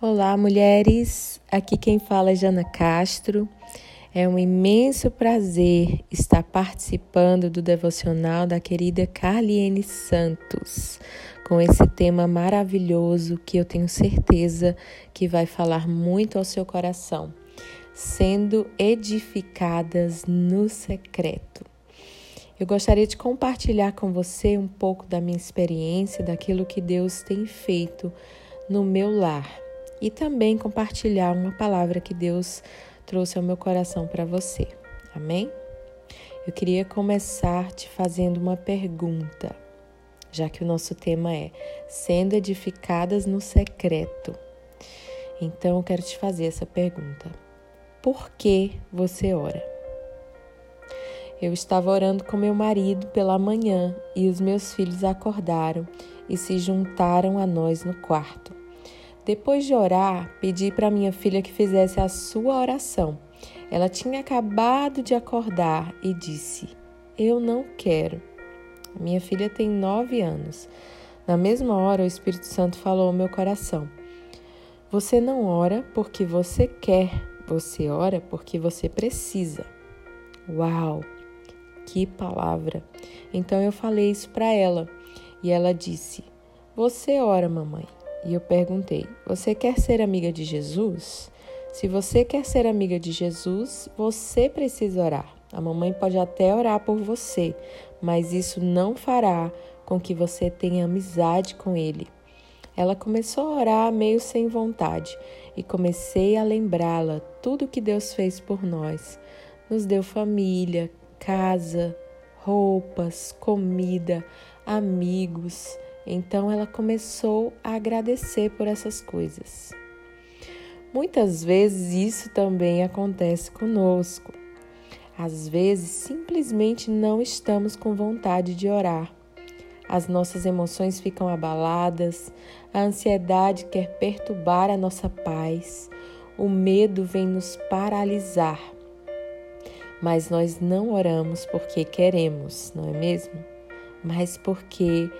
Olá, mulheres. Aqui quem fala é Jana Castro. É um imenso prazer estar participando do devocional da querida Carliene Santos, com esse tema maravilhoso que eu tenho certeza que vai falar muito ao seu coração, sendo edificadas no secreto. Eu gostaria de compartilhar com você um pouco da minha experiência, daquilo que Deus tem feito no meu lar e também compartilhar uma palavra que Deus trouxe ao meu coração para você. Amém? Eu queria começar te fazendo uma pergunta, já que o nosso tema é sendo edificadas no secreto. Então eu quero te fazer essa pergunta: Por que você ora? Eu estava orando com meu marido pela manhã e os meus filhos acordaram e se juntaram a nós no quarto. Depois de orar, pedi para minha filha que fizesse a sua oração. Ela tinha acabado de acordar e disse: Eu não quero. Minha filha tem nove anos. Na mesma hora, o Espírito Santo falou ao meu coração: Você não ora porque você quer, você ora porque você precisa. Uau! Que palavra! Então eu falei isso para ela e ela disse: Você ora, mamãe. E eu perguntei: Você quer ser amiga de Jesus? Se você quer ser amiga de Jesus, você precisa orar. A mamãe pode até orar por você, mas isso não fará com que você tenha amizade com ele. Ela começou a orar meio sem vontade e comecei a lembrá-la tudo que Deus fez por nós. Nos deu família, casa, roupas, comida, amigos então ela começou a agradecer por essas coisas. Muitas vezes isso também acontece conosco. Às vezes simplesmente não estamos com vontade de orar. As nossas emoções ficam abaladas, a ansiedade quer perturbar a nossa paz, o medo vem nos paralisar. Mas nós não oramos porque queremos, não é mesmo? Mas porque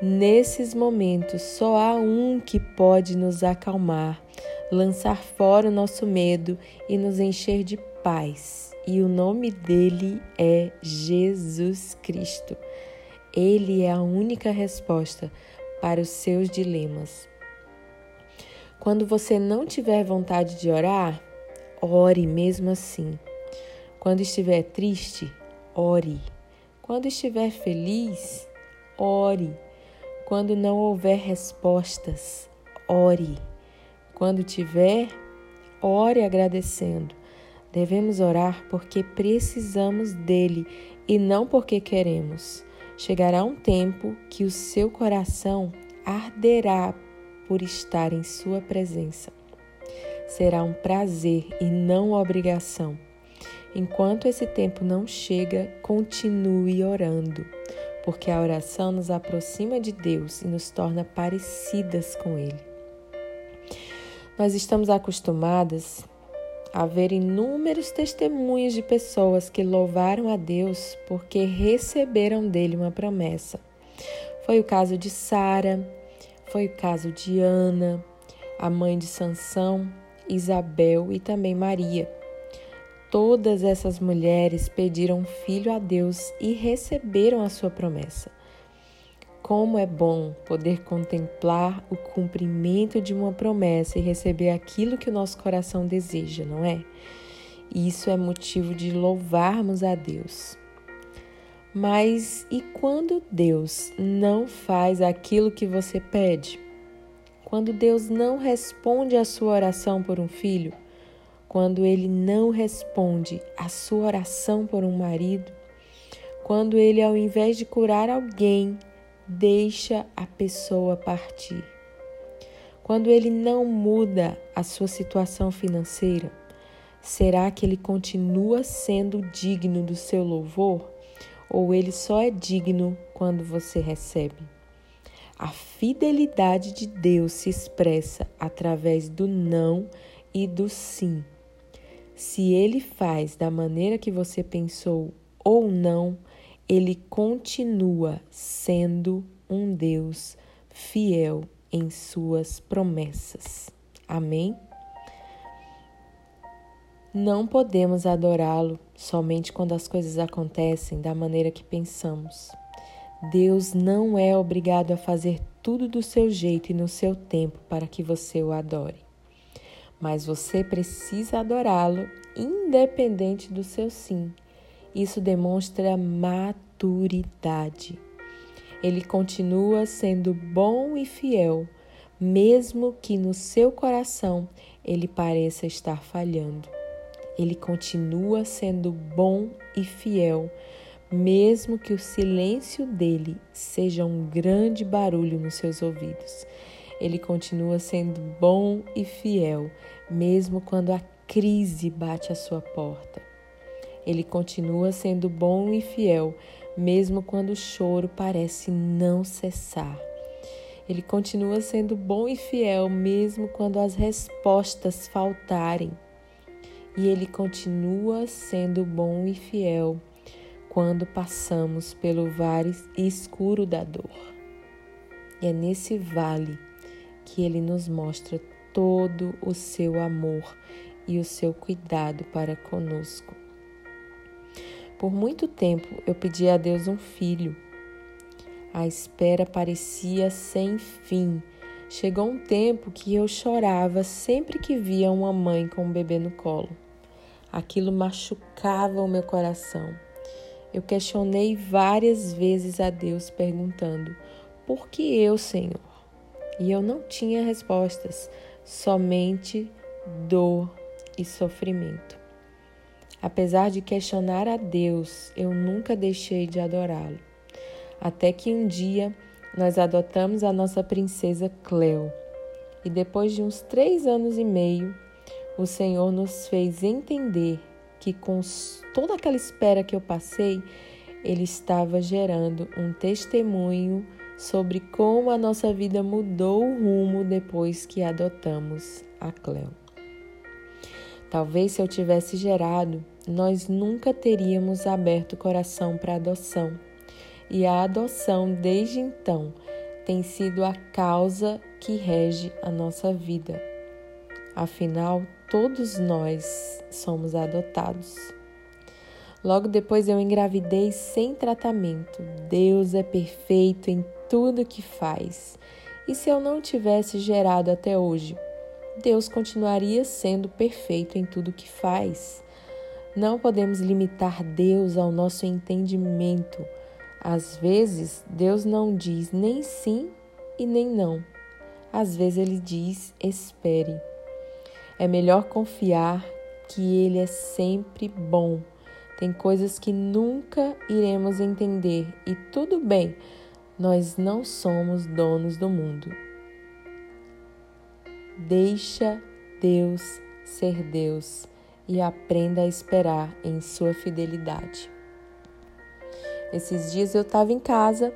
Nesses momentos, só há um que pode nos acalmar, lançar fora o nosso medo e nos encher de paz. E o nome dele é Jesus Cristo. Ele é a única resposta para os seus dilemas. Quando você não tiver vontade de orar, ore mesmo assim. Quando estiver triste, ore. Quando estiver feliz, ore. Quando não houver respostas, ore. Quando tiver, ore agradecendo. Devemos orar porque precisamos dele e não porque queremos. Chegará um tempo que o seu coração arderá por estar em sua presença. Será um prazer e não obrigação. Enquanto esse tempo não chega, continue orando porque a oração nos aproxima de Deus e nos torna parecidas com Ele. Nós estamos acostumadas a ver inúmeros testemunhos de pessoas que louvaram a Deus porque receberam dele uma promessa. Foi o caso de Sara, foi o caso de Ana, a mãe de Sansão, Isabel e também Maria. Todas essas mulheres pediram filho a Deus e receberam a sua promessa. Como é bom poder contemplar o cumprimento de uma promessa e receber aquilo que o nosso coração deseja, não é? Isso é motivo de louvarmos a Deus. Mas e quando Deus não faz aquilo que você pede? Quando Deus não responde à sua oração por um filho? Quando ele não responde à sua oração por um marido, quando ele, ao invés de curar alguém, deixa a pessoa partir, quando ele não muda a sua situação financeira, será que ele continua sendo digno do seu louvor ou ele só é digno quando você recebe? A fidelidade de Deus se expressa através do não e do sim. Se ele faz da maneira que você pensou ou não, ele continua sendo um Deus fiel em suas promessas. Amém? Não podemos adorá-lo somente quando as coisas acontecem da maneira que pensamos. Deus não é obrigado a fazer tudo do seu jeito e no seu tempo para que você o adore. Mas você precisa adorá-lo independente do seu sim. Isso demonstra maturidade. Ele continua sendo bom e fiel, mesmo que no seu coração ele pareça estar falhando ele continua sendo bom e fiel, mesmo que o silêncio dele seja um grande barulho nos seus ouvidos. Ele continua sendo bom e fiel, mesmo quando a crise bate à sua porta. Ele continua sendo bom e fiel, mesmo quando o choro parece não cessar. Ele continua sendo bom e fiel, mesmo quando as respostas faltarem e Ele continua sendo bom e fiel quando passamos pelo vale escuro da dor. E é nesse vale que Ele nos mostra todo o seu amor e o seu cuidado para conosco. Por muito tempo eu pedi a Deus um filho. A espera parecia sem fim. Chegou um tempo que eu chorava sempre que via uma mãe com um bebê no colo. Aquilo machucava o meu coração. Eu questionei várias vezes a Deus, perguntando: por que eu, Senhor? E eu não tinha respostas, somente dor e sofrimento. Apesar de questionar a Deus, eu nunca deixei de adorá-lo. Até que um dia nós adotamos a nossa princesa Cleo. E depois de uns três anos e meio, o Senhor nos fez entender que com toda aquela espera que eu passei, Ele estava gerando um testemunho sobre como a nossa vida mudou o rumo depois que adotamos a Cleo. Talvez se eu tivesse gerado, nós nunca teríamos aberto o coração para adoção. E a adoção, desde então, tem sido a causa que rege a nossa vida. Afinal, todos nós somos adotados. Logo depois eu engravidei sem tratamento. Deus é perfeito em tudo que faz. E se eu não tivesse gerado até hoje, Deus continuaria sendo perfeito em tudo que faz. Não podemos limitar Deus ao nosso entendimento. Às vezes, Deus não diz nem sim e nem não. Às vezes, ele diz: espere. É melhor confiar que Ele é sempre bom. Tem coisas que nunca iremos entender e tudo bem, nós não somos donos do mundo. Deixa Deus ser Deus e aprenda a esperar em sua fidelidade. Esses dias eu estava em casa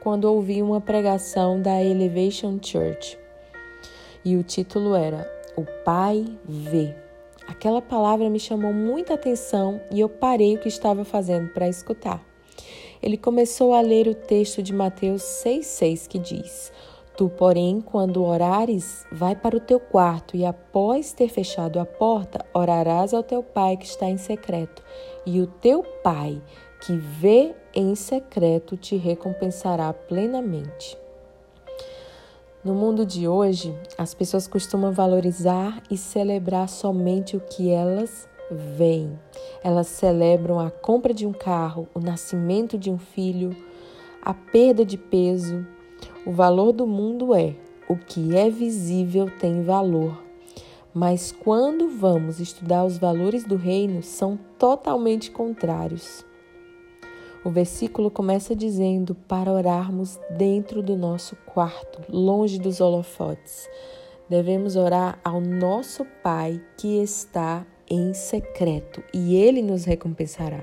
quando ouvi uma pregação da Elevation Church e o título era o Pai vê. Aquela palavra me chamou muita atenção e eu parei o que estava fazendo para escutar. Ele começou a ler o texto de Mateus 6,6 que diz: Tu, porém, quando orares, vai para o teu quarto e, após ter fechado a porta, orarás ao teu pai que está em secreto, e o teu pai que vê em secreto te recompensará plenamente. No mundo de hoje, as pessoas costumam valorizar e celebrar somente o que elas veem. Elas celebram a compra de um carro, o nascimento de um filho, a perda de peso. O valor do mundo é o que é visível tem valor. Mas quando vamos estudar os valores do reino, são totalmente contrários. O versículo começa dizendo para orarmos dentro do nosso quarto, longe dos holofotes. Devemos orar ao nosso Pai que está em secreto e ele nos recompensará.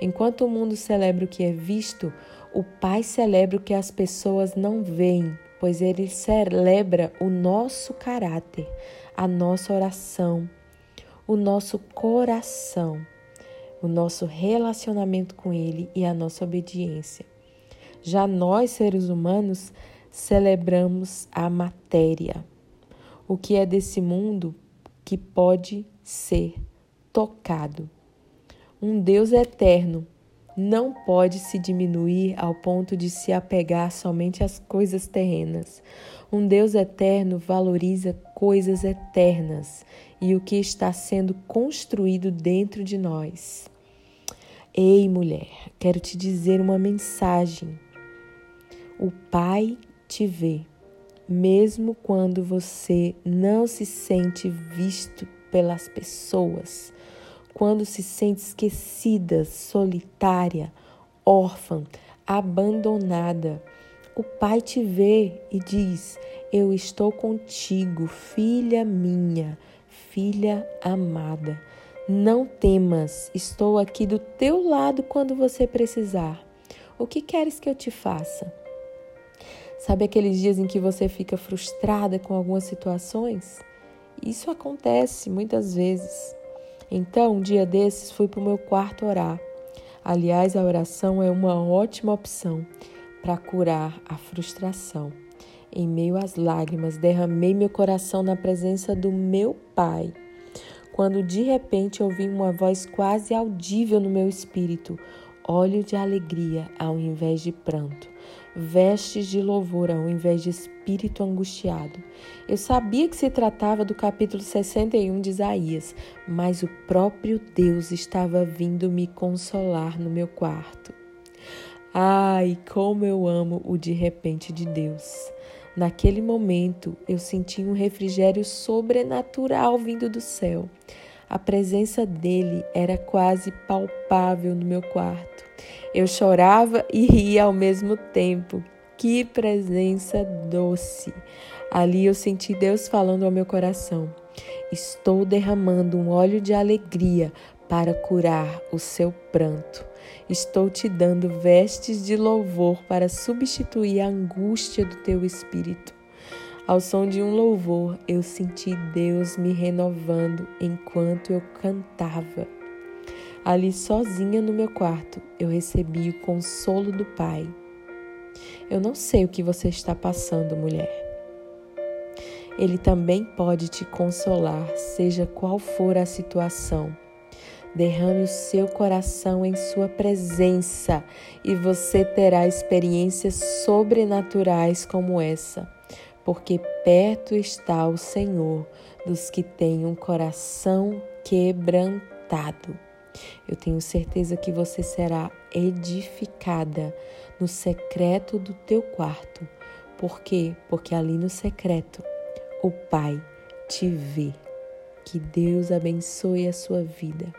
Enquanto o mundo celebra o que é visto, o Pai celebra o que as pessoas não veem, pois ele celebra o nosso caráter, a nossa oração, o nosso coração o nosso relacionamento com Ele e a nossa obediência. Já nós, seres humanos, celebramos a matéria. o que é desse mundo que pode ser tocado. Um Deus eterno não pode se diminuir ao ponto de se apegar somente às coisas terrenas. Um Deus eterno valoriza coisas eternas e o que está sendo construído dentro de nós. Ei, mulher, quero te dizer uma mensagem. O Pai te vê, mesmo quando você não se sente visto pelas pessoas quando se sente esquecida, solitária, órfã, abandonada. O Pai te vê e diz: Eu estou contigo, filha minha, filha amada. Não temas, estou aqui do teu lado quando você precisar. O que queres que eu te faça? Sabe aqueles dias em que você fica frustrada com algumas situações? Isso acontece muitas vezes. Então, um dia desses, fui para o meu quarto orar. Aliás, a oração é uma ótima opção para curar a frustração. Em meio às lágrimas, derramei meu coração na presença do meu Pai. Quando de repente ouvi uma voz quase audível no meu espírito: óleo de alegria ao invés de pranto vestes de louvor ao invés de espírito angustiado. Eu sabia que se tratava do capítulo 61 de Isaías, mas o próprio Deus estava vindo me consolar no meu quarto. Ai, como eu amo o de repente de Deus. Naquele momento, eu senti um refrigério sobrenatural vindo do céu. A presença dele era quase palpável no meu quarto. Eu chorava e ria ao mesmo tempo. Que presença doce! Ali eu senti Deus falando ao meu coração: Estou derramando um óleo de alegria para curar o seu pranto. Estou te dando vestes de louvor para substituir a angústia do teu espírito. Ao som de um louvor, eu senti Deus me renovando enquanto eu cantava. Ali sozinha no meu quarto, eu recebi o consolo do Pai. Eu não sei o que você está passando, mulher. Ele também pode te consolar, seja qual for a situação. Derrame o seu coração em sua presença e você terá experiências sobrenaturais como essa, porque perto está o Senhor dos que têm um coração quebrantado. Eu tenho certeza que você será edificada no secreto do teu quarto. Por quê? Porque ali no secreto o Pai te vê. Que Deus abençoe a sua vida.